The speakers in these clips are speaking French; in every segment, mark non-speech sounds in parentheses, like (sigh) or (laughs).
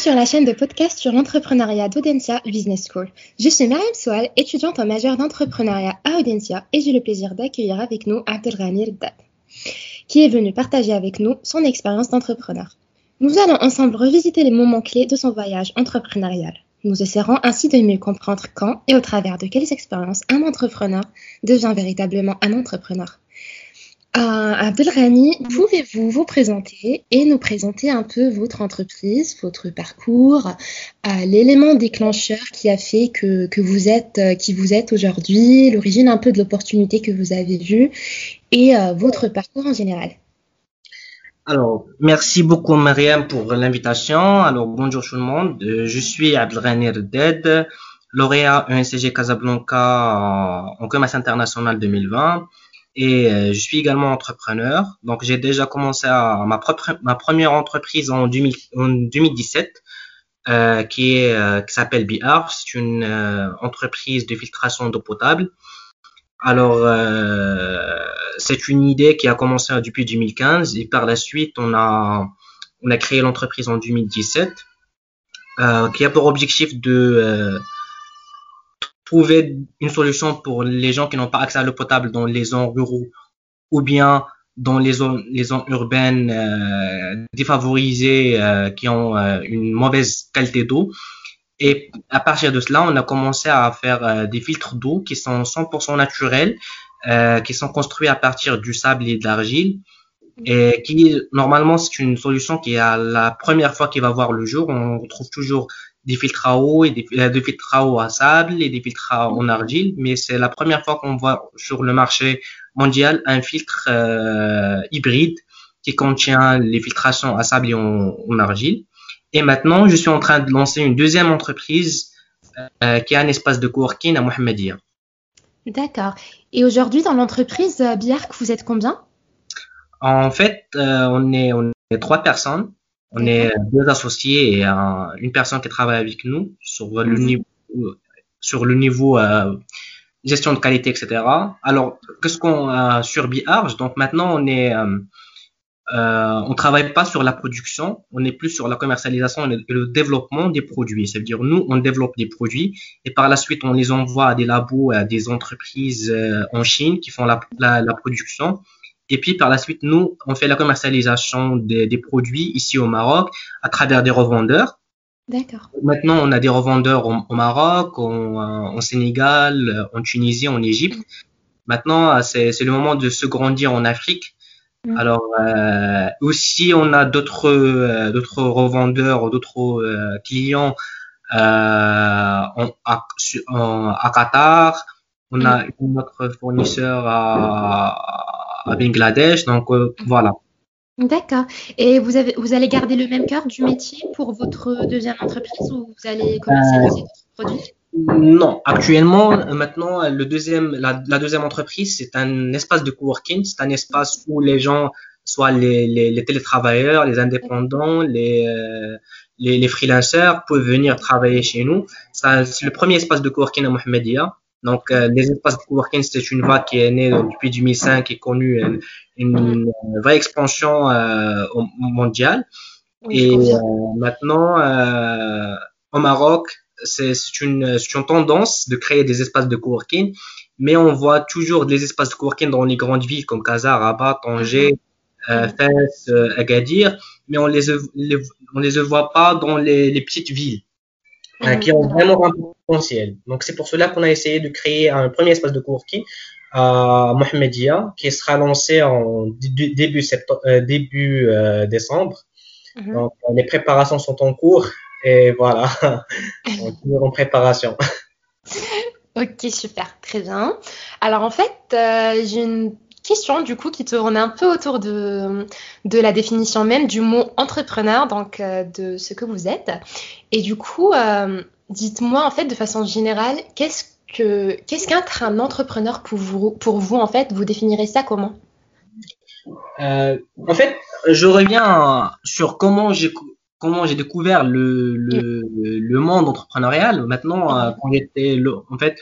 sur la chaîne de podcast sur l'entrepreneuriat d'Audencia Business School. Je suis Mariam Soual, étudiante en majeure d'entrepreneuriat à Audencia et j'ai le plaisir d'accueillir avec nous Abdelghani Reddad, qui est venu partager avec nous son expérience d'entrepreneur. Nous allons ensemble revisiter les moments clés de son voyage entrepreneurial. Nous essaierons ainsi de mieux comprendre quand et au travers de quelles expériences un entrepreneur devient véritablement un entrepreneur. Euh, Abdelrani, pouvez-vous vous présenter et nous présenter un peu votre entreprise, votre parcours, euh, l'élément déclencheur qui a fait que, que vous êtes euh, qui vous êtes aujourd'hui, l'origine un peu de l'opportunité que vous avez vue et euh, votre parcours en général? Alors, merci beaucoup Mariam pour l'invitation. Alors, bonjour tout le monde. Je suis Abdelrani Reded, lauréat ENCG Casablanca en commerce international 2020 et euh, je suis également entrepreneur. Donc, j'ai déjà commencé ma propre ma première entreprise en, 2000 en 2017 euh, qui est euh, qui s'appelle BR. C'est une entreprise de filtration d'eau potable. Alors, c'est une idée qui a commencé depuis 2015 et par la suite, on a on a créé l'entreprise en 2017 euh, qui a pour objectif de trouver une solution pour les gens qui n'ont pas accès à l'eau potable dans les zones ruraux ou bien dans les zones, les zones urbaines euh, défavorisées euh, qui ont euh, une mauvaise qualité d'eau. Et à partir de cela, on a commencé à faire des filtres d'eau qui sont 100% naturels, qui sont construits à partir du sable et de l'argile. Et qui, normalement, c'est une solution qui est à la première fois qui va voir le jour. On retrouve toujours des filtres à eau et des, euh, des filtres à eau à sable et des filtres à, en argile, mais c'est la première fois qu'on voit sur le marché mondial un filtre euh, hybride qui contient les filtrations à sable et en, en argile. Et maintenant, je suis en train de lancer une deuxième entreprise euh, qui a un espace de coworking à Mohamedia. D'accord. Et aujourd'hui, dans l'entreprise Biarc, vous êtes combien? En fait, euh, on, est, on est trois personnes. On est deux associés et un- une personne qui travaille avec nous sur le Mhm. niveau, sur le niveau euh, gestion de qualité, etc. Alors, qu'est-ce qu'on a sur BRG Donc maintenant, on est, euh, euh, on travaille pas sur la production, on est plus sur la commercialisation et le, développement des produits. C'est-à-dire, nous, on développe des produits et par la suite, on les envoie à des labos, à des entreprises euh, en Chine qui font la, la, la production. Et puis par la suite, nous, on fait la commercialisation des, des produits ici au Maroc à travers des revendeurs. D'accord. Maintenant, on a des revendeurs au, au Maroc, en, en Sénégal, en Tunisie, en Égypte. Maintenant, c'est c'est le moment de se grandir en Afrique. Mm. Alors euh, aussi, on a d'autres euh, d'autres revendeurs, d'autres euh, clients euh, en, à, su- en- à Qatar. On a une autre fournisseur à, à Bangladesh. Donc euh, voilà. D'accord. Et vous avez, vous allez garder le même cœur du métier pour votre deuxième entreprise ou vous allez commercialiser d'autres produits? Non, actuellement, euh, maintenant, euh, le deuxième, la, la deuxième entreprise, c'est un espace de coworking. C'est un espace où les gens, soit les, les, les télétravailleurs, les indépendants, les, euh, les, les freelancers, peuvent venir travailler chez nous. C'est le premier espace de coworking à Mohamedia. Donc, euh, les espaces de coworking, c'est une vague qui est née depuis 2005 et connue euh, une, une vraie expansion euh, mondiale. Et euh, maintenant, euh, au Maroc, c'est une, c'est une tendance de créer des espaces de coworking, mais on voit toujours des espaces de coworking dans les grandes villes comme Casa, Rabat, Tanger, euh, Fès, euh, Agadir, mais on les, les on les voit pas dans les, les petites villes euh, qui ont vraiment un potentiel. Donc c'est pour cela qu'on a essayé de créer un premier espace de coworking à Mohamedia qui sera lancé en dé- début septembre, euh, début euh, décembre. Mhm. Donc, les préparations sont en cours et voilà, (laughs) on est toujours en préparation. Ok, super, très bien. Alors en fait, euh, j'ai une question du coup qui tourne un peu autour de, de la définition même du mot entrepreneur, donc euh, de ce que vous êtes. Et du coup, euh, dites-moi en fait de façon générale, qu'est-ce que qu'est-ce qu'être un entrepreneur pour vous, pour vous en fait, vous définirez ça comment? Euh, en fait, je reviens sur comment j'ai comment j'ai découvert le, le, le monde entrepreneurial. Maintenant, quand j'étais en fait,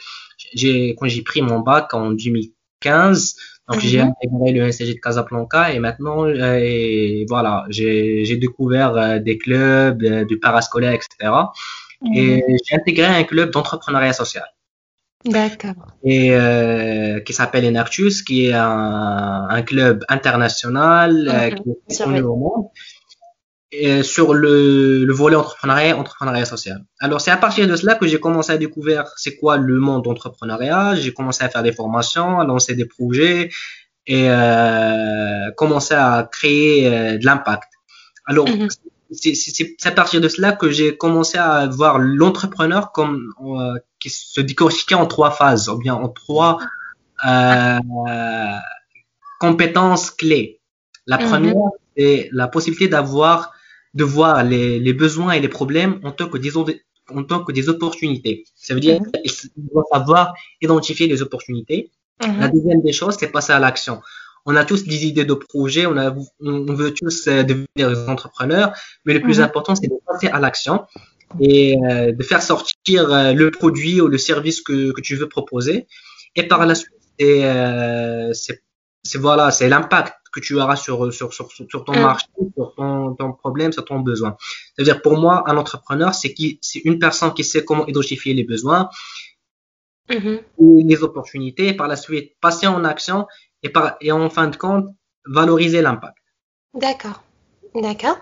quand j'ai pris mon bac en 2015, Donc j'ai Mhm. intégré le NCG de Casablanca et maintenant, euh, et voilà, j'ai découvert euh, des clubs, euh, du parascolaire, etc. Et j'ai intégré un club d'entrepreneuriat social D'accord. et euh, qui s'appelle Enartus, qui est un, un club international euh, Mhm, qui est au monde et sur le, le volet entrepreneuriat, entrepreneuriat social. Alors c'est à partir de cela que j'ai commencé à découvrir c'est quoi le monde d'entrepreneuriat. J'ai commencé à faire des formations, à lancer des projets et euh, commencer à créer euh, de l'impact. Alors Mhm. c'est c'est- c'est à partir de cela que j'ai commencé à voir l'entrepreneur comme euh, qui se décortiquait en trois phases, ou bien en trois euh, compétences clés. La Mhm. première, c'est la possibilité d'avoir, de voir les, les besoins et les problèmes en tant que des, en tant que des opportunités. Ça veut dire qu'il doit savoir identifier les opportunités. La Mhm. deuxième des choses, c'est passer à l'action. On a tous des idées de projets, on, a, on veut tous euh, devenir des entrepreneurs, mais le plus Mhm. important, c'est de passer à l'action et euh, de faire sortir euh, le produit ou le service que, que tu veux proposer. Et par la suite, c'est euh, voilà, c'est l'impact que tu auras sur, sur, sur, sur ton Mhm. marché, sur ton, ton problème, sur ton besoin. C'est-à-dire, pour moi, un entrepreneur, c'est qui, c'est une personne qui sait comment identifier les besoins, Mhm. et les opportunités, et par la suite passer en action et, par, et en fin de compte valoriser l'impact. D'accord. D'accord.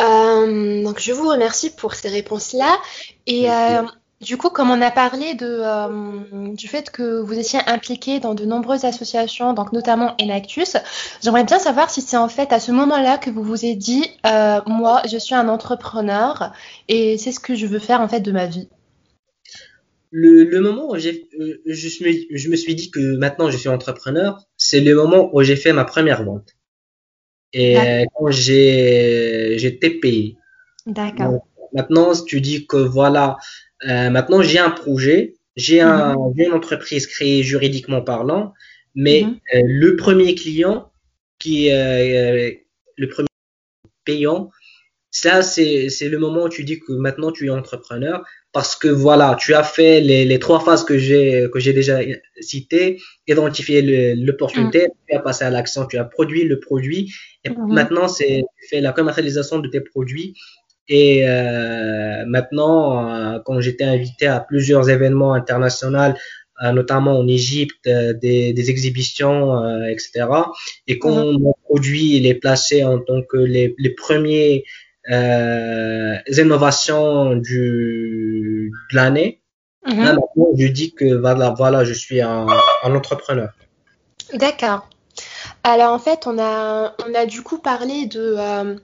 Euh, donc, je vous remercie pour ces réponses-là. Et euh, du coup, comme on a parlé de, euh, du fait que vous étiez impliqué dans de nombreuses associations, donc notamment Enactus, j'aimerais bien savoir si c'est en fait à ce moment-là que vous vous êtes dit, euh, moi, je suis un entrepreneur et c'est ce que je veux faire en fait de ma vie. Le, le moment où j'ai, euh, je, me, je me suis dit que maintenant je suis entrepreneur, c'est le moment où j'ai fait ma première vente. Et quand j'ai, j'étais payé. D'accord. Donc, maintenant, tu dis que voilà, euh, maintenant j'ai un projet, j'ai un, j'ai une entreprise créée juridiquement parlant, mais Mhm. euh, le premier client qui, euh, le premier payant, ça c'est le moment où tu dis que maintenant tu es entrepreneur parce que voilà, tu as fait les, les trois phases que j'ai que j'ai déjà citées, identifier l'opportunité, tu as passé à l'action, tu as produit le produit et Mhm. maintenant c'est tu fais la commercialisation de tes produits et euh, maintenant euh, quand j'étais invité à plusieurs événements internationaux euh, notamment en Égypte, des, des exhibitions, euh, etc. Et quand mon produit il est placé en tant que les, les premiers euh, innovations du, de l'année, Mhm. là maintenant je dis que voilà, voilà je suis un, un entrepreneur. D'accord. Alors en fait, on a, on a du coup parlé de, euh,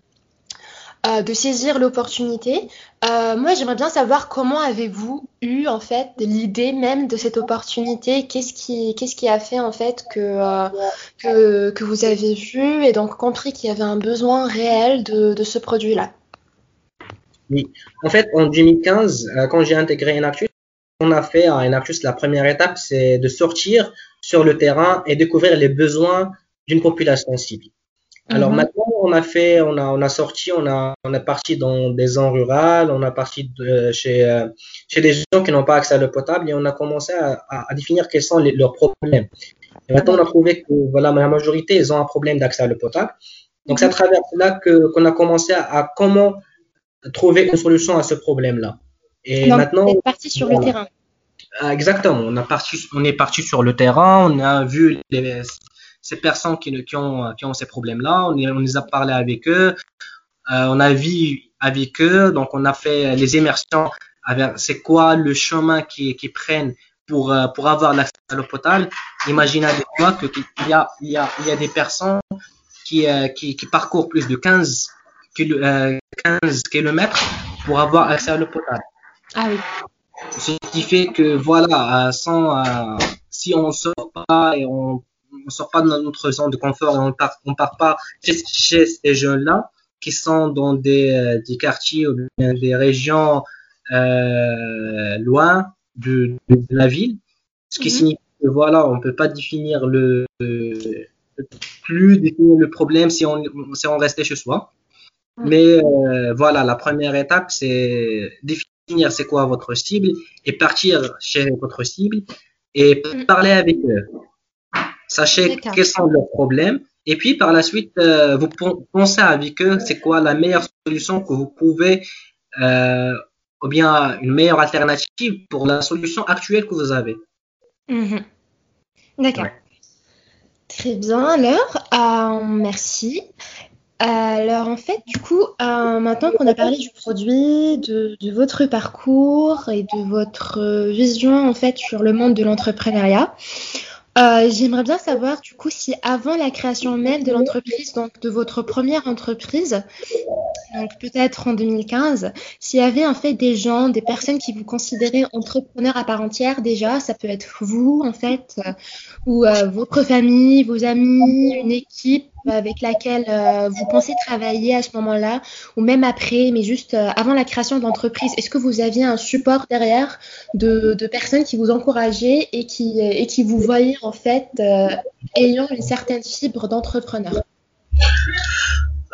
euh, de saisir l'opportunité. Euh, moi, j'aimerais bien savoir comment avez-vous eu en fait l'idée même de cette opportunité? Qu'est-ce qui, a fait en fait que, euh, que, vous avez vu et donc compris qu'il y avait un besoin réel de, de ce produit-là? Oui. En fait, en 2015, euh, quand j'ai intégré Enactus, on a fait à Enactus la première étape, c'est de sortir sur le terrain et découvrir les besoins d'une population cible. Alors Mhm. maintenant, on a fait, on a, on a sorti, on a, on est parti dans des zones rurales, on a parti de, chez, euh, chez des gens qui n'ont pas accès à l'eau potable et on a commencé à, à, à définir quels sont les, leurs problèmes. Et maintenant, on a trouvé que voilà, la majorité, ils ont un problème d'accès à l'eau potable. Donc, c'est à travers cela que qu'on a commencé à, à comment trouver une solution à ce problème-là. Et Donc, maintenant, vous êtes parti sur le terrain. Ah, Exactement. On, a parti, on est parti sur le terrain, on a vu les, ces personnes qui, qui, ont, qui ont ces problèmes-là, on, on les a parlé avec eux, euh, on a vu avec eux, donc on a fait les immersions c'est quoi le chemin qu'ils qui prennent pour, euh, pour avoir l'accès à l'eau potable. Imaginez avec moi qu'il y a, il y, a, il y a des personnes qui, euh, qui, qui parcourent plus de 15, kilo- euh, 15 kilomètres pour avoir accès à l'eau potable. Ah oui. Ce qui fait que voilà, sans, si on sort pas et on, on sort pas de notre zone de confort on part, on part pas chez, chez ces jeunes-là qui sont dans des, euh, des quartiers ou bien des régions euh, loin de, de la ville, ce qui Mhm. signifie que voilà, on peut pas définir le, le- plus définir le problème si on si on restait chez soi. Mhm. Mais euh, voilà, la première étape, c'est définir c'est quoi votre cible et partir chez votre cible et Mhm. parler avec eux. Sachez quels sont leurs problèmes. Et puis par la suite, euh, vous pensez avec eux, c'est quoi la meilleure solution que vous pouvez, euh, ou bien une meilleure alternative pour la solution actuelle que vous avez. Mhm. D'accord. Très bien, alors, euh, merci. Alors en fait, du coup, maintenant qu'on a parlé du produit, de, votre parcours et de votre vision en fait sur le monde de l'entrepreneuriat, euh, j'aimerais bien savoir du coup si avant la création même de l'entreprise, donc de votre première entreprise, donc peut-être en 2015, s'il y avait en fait des gens, des personnes qui vous considéraient entrepreneurs à part entière déjà, ça peut être vous en fait, euh, ou euh, votre famille, vos amis, une équipe avec laquelle vous pensez travailler à ce moment-là, ou même après, mais juste avant la création de l'entreprise. Est-ce que vous aviez un support derrière de, de personnes qui vous encourageaient et qui, et qui vous voyaient en fait euh, ayant une certaine fibre d'entrepreneur?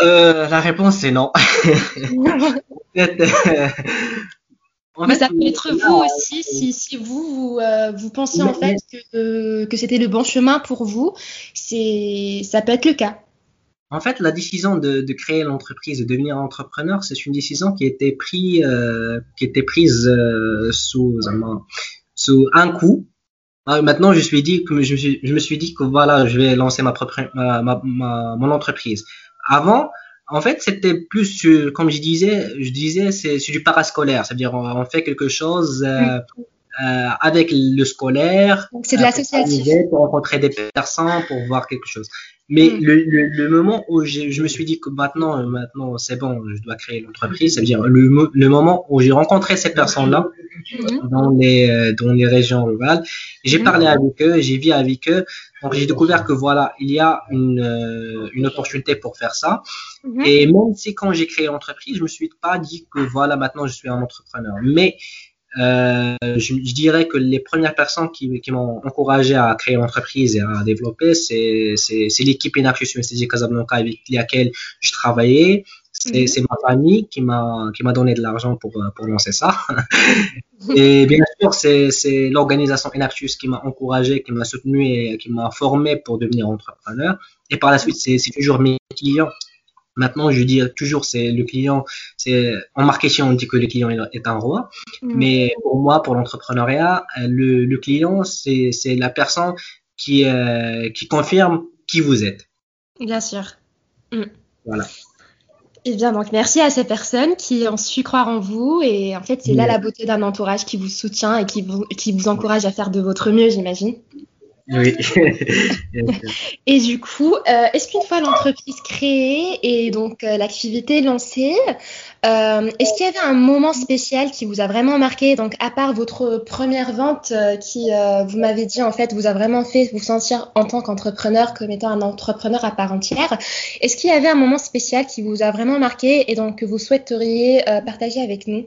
Euh, La réponse est non. (laughs) (laughs) Mais ça peut être vous aussi, si, si vous, vous, euh, pensiez en fait que, que c'était le bon chemin pour vous, ça peut être le cas. En fait, la décision de, de créer l'entreprise, de devenir entrepreneur, c'est une décision qui a été, pris, qui a été prise sous, sous un coup. Ah, maintenant, je suis dit que je me suis, je me suis dit que voilà, je vais lancer ma propre, ma, ma, mon entreprise. Avant, en fait, c'était plus, comme je disais, je disais, c'est du parascolaire, c'est-à-dire on, fait quelque chose euh, euh, avec le scolaire. C'est de l'associatif. Pour rencontrer des personnes, pour voir quelque chose. Mais mm. le, le, le, moment où je me suis dit que maintenant, euh, maintenant c'est bon, je dois créer l'entreprise, c'est-à-dire le, le, moment où j'ai rencontré ces personnes-là mm. dans les euh, dans les régions rurales, j'ai mm. parlé avec eux, j'ai vu avec eux, donc j'ai découvert que voilà, il y a une euh, une opportunité pour faire ça. Mm-hmm. Et même si quand j'ai créé l'entreprise, je me suis pas dit que voilà, maintenant je suis un entrepreneur, mais euh, je, je, dirais que les premières personnes qui, qui m'ont encouragé à créer l'entreprise et à développer, c'est, c'est, c'est l'équipe Inarchus USTG Casablanca avec laquelle je travaillais. C'est, mhm. c'est ma famille qui m'a, qui m'a donné de l'argent pour, pour lancer ça. (laughs) et bien sûr, c'est, c'est l'organisation Inarchus qui m'a encouragé, qui m'a soutenu et qui m'a formé pour devenir entrepreneur. Et par la suite, c'est, c'est toujours mes clients Maintenant, je dis toujours, c'est le client, c'est en marketing, on dit que le client est un roi. Mm. Mais pour moi, pour l'entrepreneuriat, le, le, client, c'est la personne qui, euh, qui confirme qui vous êtes. Bien sûr. Mm. Voilà. Eh bien, donc, merci à ces personnes qui ont su croire en vous. Et en fait, c'est là la beauté d'un entourage qui vous soutient et qui vous, qui vous encourage à faire de votre mieux, j'imagine. Oui. (laughs) et du coup, euh, est-ce qu'une fois l'entreprise créée et donc euh, l'activité lancée, euh, est-ce qu'il y avait un moment spécial qui vous a vraiment marqué? Donc, à part votre première vente qui, vous m'avez dit, en fait, vous a vraiment fait vous sentir en tant qu'entrepreneur comme étant un entrepreneur à part entière, est-ce qu'il y avait un moment spécial qui vous a vraiment marqué et donc que vous souhaiteriez partager avec nous?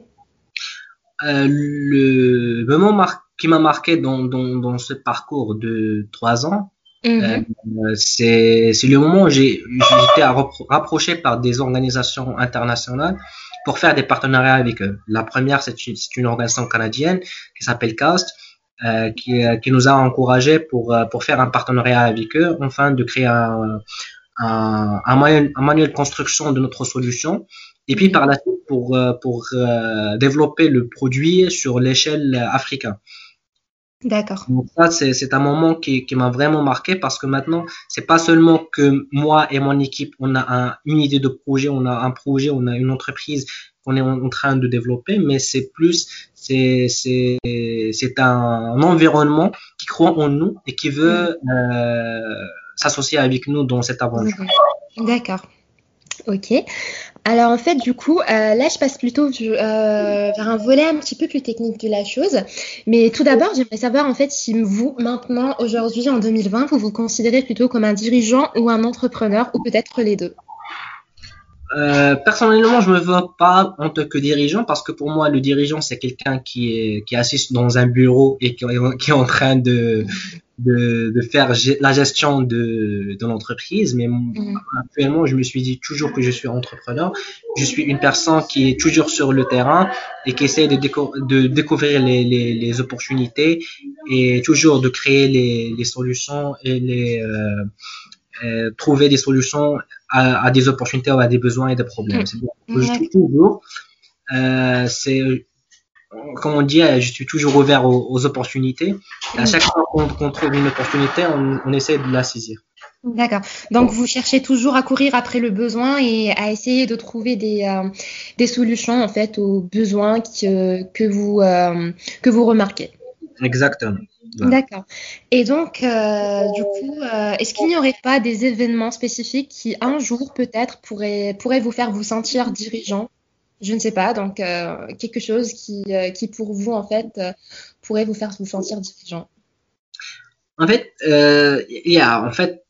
Le moment qui m'a marqué dans, dans, dans, ce parcours de trois ans, mm-hmm. euh, c'est le moment où j'ai été rapproché par des organisations internationales pour faire des partenariats avec eux. La première, c'est une, une, organisation canadienne qui s'appelle CAST, euh, qui, qui, nous a encouragé pour, euh, pour faire un partenariat avec eux, enfin de créer un, un, un, manuel, un manuel de construction de notre solution. Et puis par la suite, pour, euh, pour euh, développer le produit sur l'échelle africaine. D'accord. Donc ça, c'est un moment qui, qui m'a vraiment marqué parce que maintenant, c'est pas seulement que moi et mon équipe, on a un, une idée de projet, on a un projet, on a une entreprise qu'on est en, train de développer, mais c'est plus, c'est c'est un, environnement qui croit en nous et qui veut euh, s'associer avec nous dans cette aventure. D'accord. Ok. Alors en fait, du coup, euh, là, je passe plutôt euh, vers un volet un petit peu plus technique de la chose. Mais tout d'abord, j'aimerais savoir en fait si vous, maintenant, aujourd'hui, en 2020, vous vous considérez plutôt comme un dirigeant ou un entrepreneur, ou peut-être les deux? Euh, personnellement, je me vois pas en tant que dirigeant parce que pour moi, le dirigeant, c'est quelqu'un qui qui est assis dans un bureau et qui est en train de, de, de faire la gestion de, de l'entreprise, mais mm. actuellement, je me suis dit toujours que je suis entrepreneur. Je suis une personne qui est toujours sur le terrain et qui essaie de, de découvrir les, les, les, opportunités et toujours de créer les, les solutions et les euh, euh, trouver des solutions à, à, des opportunités ou à des besoins et des problèmes. Mm. C'est suis toujours. Euh, c'est comme on dit, je suis toujours ouvert aux, opportunités. à chaque fois qu'on trouve une opportunité, on, essaie de la saisir. D'accord. Donc vous cherchez toujours à courir après le besoin et à essayer de trouver des, euh, des solutions en fait aux besoins que, que vous euh, que vous remarquez. Exactement. D'accord. Et donc, euh, du coup, est-ce qu'il n'y aurait pas des événements spécifiques qui, un jour, peut-être, pourraient, pourraient vous faire vous sentir dirigeant? Je ne sais pas, donc euh, quelque chose qui, euh, qui, pour vous, en fait, euh, pourrait vous faire vous sentir dirigeant. En fait, il y a, en fait,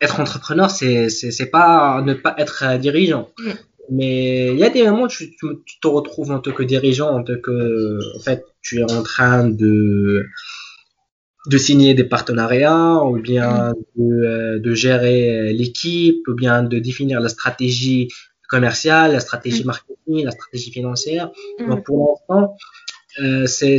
être entrepreneur, c'est, c'est, pas ne pas être dirigeant. Mm. Mais il y a des moments où tu, te retrouves en tant que dirigeant, en tant que, en fait, tu es en train de, de signer des partenariats, ou bien mm. de, de, gérer l'équipe, ou bien de définir la stratégie commerciale, la stratégie mm. marketing, la stratégie financière. Mm. Donc pour l'instant, euh, c'est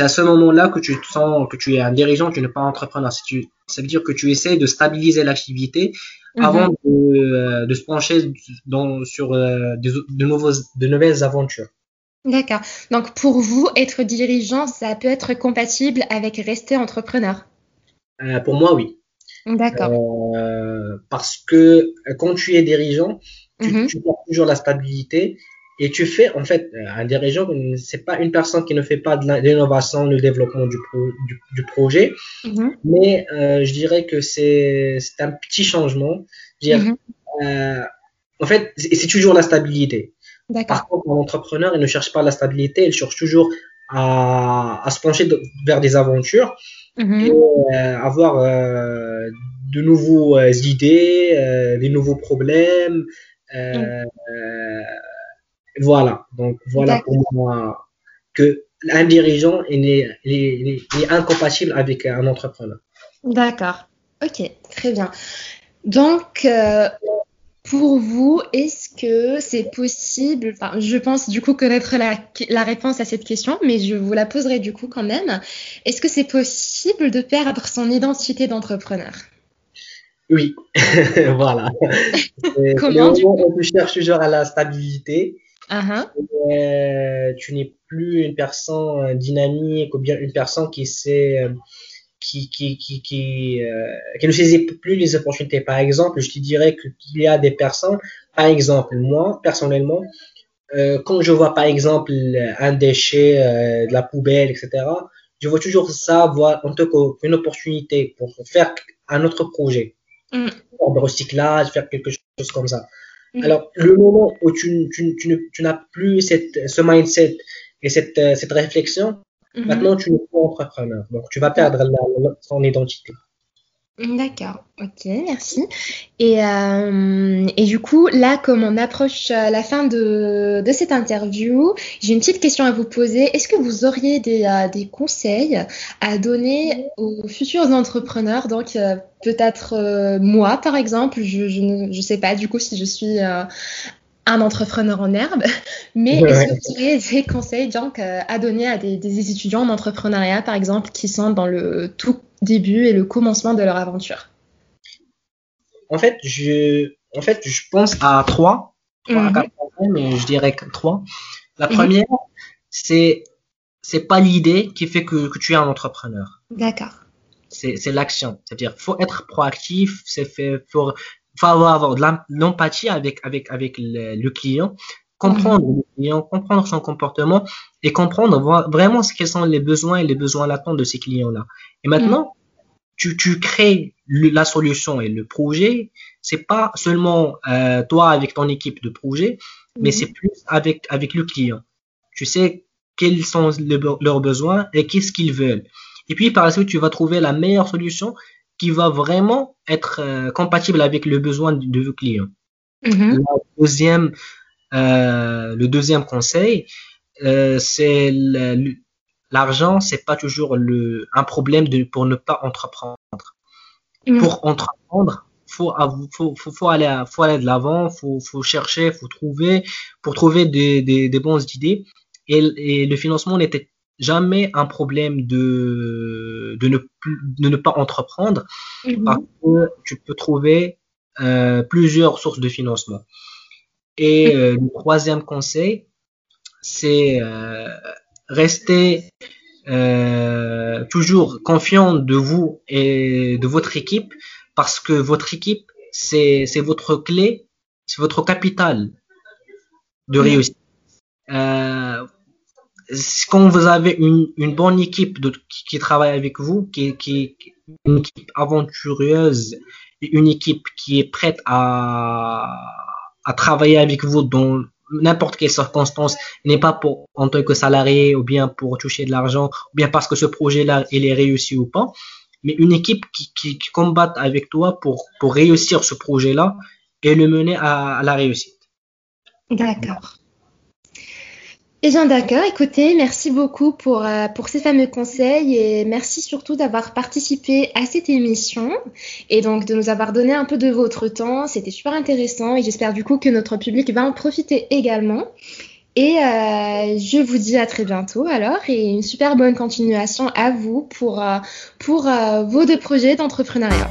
à ce moment-là que tu te sens que tu es un dirigeant, tu n'es pas entrepreneur. Tu, ça veut dire que tu essaies de stabiliser l'activité mm-hmm. avant de, euh, de, se pencher dans, sur euh, de, de, nouveaux, de nouvelles aventures. D'accord. Donc pour vous, être dirigeant, ça peut être compatible avec rester entrepreneur? Euh, Pour moi, oui. D'accord. Euh, parce que quand tu es dirigeant, tu, mm toujours la stabilité et tu fais, en fait, euh, un dirigeant, c'est pas une personne qui ne fait pas de l'innovation, le développement du, du, projet, mhm. mais euh, je dirais que c'est un petit changement. Mhm. euh, en fait, c'est toujours la stabilité. Par contre, un entrepreneur, il ne cherche pas la stabilité, il cherche toujours à, à se pencher vers des aventures et euh, avoir de nouveaux idées, des nouveaux problèmes, euh, voilà, donc voilà pour moi que un dirigeant est, est, incompatible avec un entrepreneur. D'accord, ok, très bien. Donc, euh, pour vous, est-ce que c'est possible, enfin, je pense du coup connaître la, la, réponse à cette question, mais je vous la poserai du coup quand même. Est-ce que c'est possible de perdre son identité d'entrepreneur? Oui, (laughs) voilà. (laughs) Comment du coup On cherche toujours à la stabilité. Uh-huh. euh, tu n'es plus une personne euh, dynamique ou bien une personne qui sait, euh, qui, qui, qui, qui, euh, qui ne saisit plus les opportunités. Par exemple, je te dirais qu'il y a des personnes, par exemple, moi, personnellement, euh, quand je vois par exemple un déchet, de la poubelle, etc., je vois toujours ça voir en tant qu'une opportunité pour faire un autre projet mm. de recyclage, faire quelque chose comme ça. Mm. Alors, le moment où tu, tu, tu, tu n'as plus cette, ce mindset et cette, euh, cette réflexion, mm-hmm. maintenant tu n'es pas entrepreneur. Donc, tu vas perdre la, son identité. D'accord, ok, merci. Et, euh, et, du coup, là, comme on approche la fin de, de cette interview, j'ai une petite question à vous poser. Est-ce que vous auriez des, euh, des, conseils à donner aux futurs entrepreneurs? Donc, euh, peut-être euh, moi, par exemple, je, ne sais pas du coup si je suis euh, un entrepreneur en herbe, (laughs) mais est-ce que vous auriez des conseils donc, à donner à des, des étudiants en entrepreneuriat, par exemple, qui sont dans le tout début et le commencement de leur aventure? En fait, je, en fait, je pense à trois, trois mhm. mais je dirais que trois. La mhm. première, c'est c'est pas l'idée qui fait que, que, tu es un entrepreneur. D'accord. C'est l'action. C'est-à-dire, faut être proactif, c'est fait, faut, faut avoir de l'empathie avec, avec, avec le, client, comprendre mhm. le client, comprendre son comportement et comprendre vraiment ce quels sont les besoins et les besoins latents de ces clients-là. Et maintenant, tu, tu crées la solution et le projet, c'est pas seulement euh, toi avec ton équipe de projet, mais c'est plus avec avec le client. Tu sais quels sont leurs besoins et qu'est-ce qu'ils veulent. Et puis par la suite, tu vas trouver la meilleure solution qui va vraiment être euh, compatible avec le besoin de vos clients. Le deuxième, euh, le deuxième conseil, euh, c'est l'argent, c'est pas toujours le, un problème de, pour ne pas entreprendre. Mm. Pour entreprendre, faut, faut, faut, faut, aller, faut aller de l'avant, faut, faut chercher, faut trouver, pour trouver des, des, des bonnes idées. Et, et le financement n'était jamais un problème de, de, ne, de ne pas entreprendre mm-hmm. parce que tu peux trouver euh, plusieurs sources de financement. Et euh, le troisième conseil, c'est euh, rester toujours confiant de vous et de votre équipe parce que votre équipe, c'est votre clé, c'est votre capital de réussite. Quand vous avez une, bonne équipe qui, travaille avec vous, qui, qui, une équipe aventureuse, une équipe qui est prête à, travailler avec vous dans n'importe quelle circonstance, n'est pas pour en tant que salarié ou bien pour toucher de l'argent, ou bien parce que ce projet-là, il est réussi ou pas, mais une équipe qui, qui, qui combat avec toi pour, réussir ce projet-là et le mener à la réussite. D'accord. Et bien d'accord, écoutez, merci beaucoup pour, euh, pour ces fameux conseils et merci surtout d'avoir participé à cette émission et donc de nous avoir donné un peu de votre temps. C'était super intéressant et j'espère du coup que notre public va en profiter également. Et euh, je vous dis à très bientôt alors et une super bonne continuation à vous pour, euh, pour vos deux projets d'entrepreneuriat.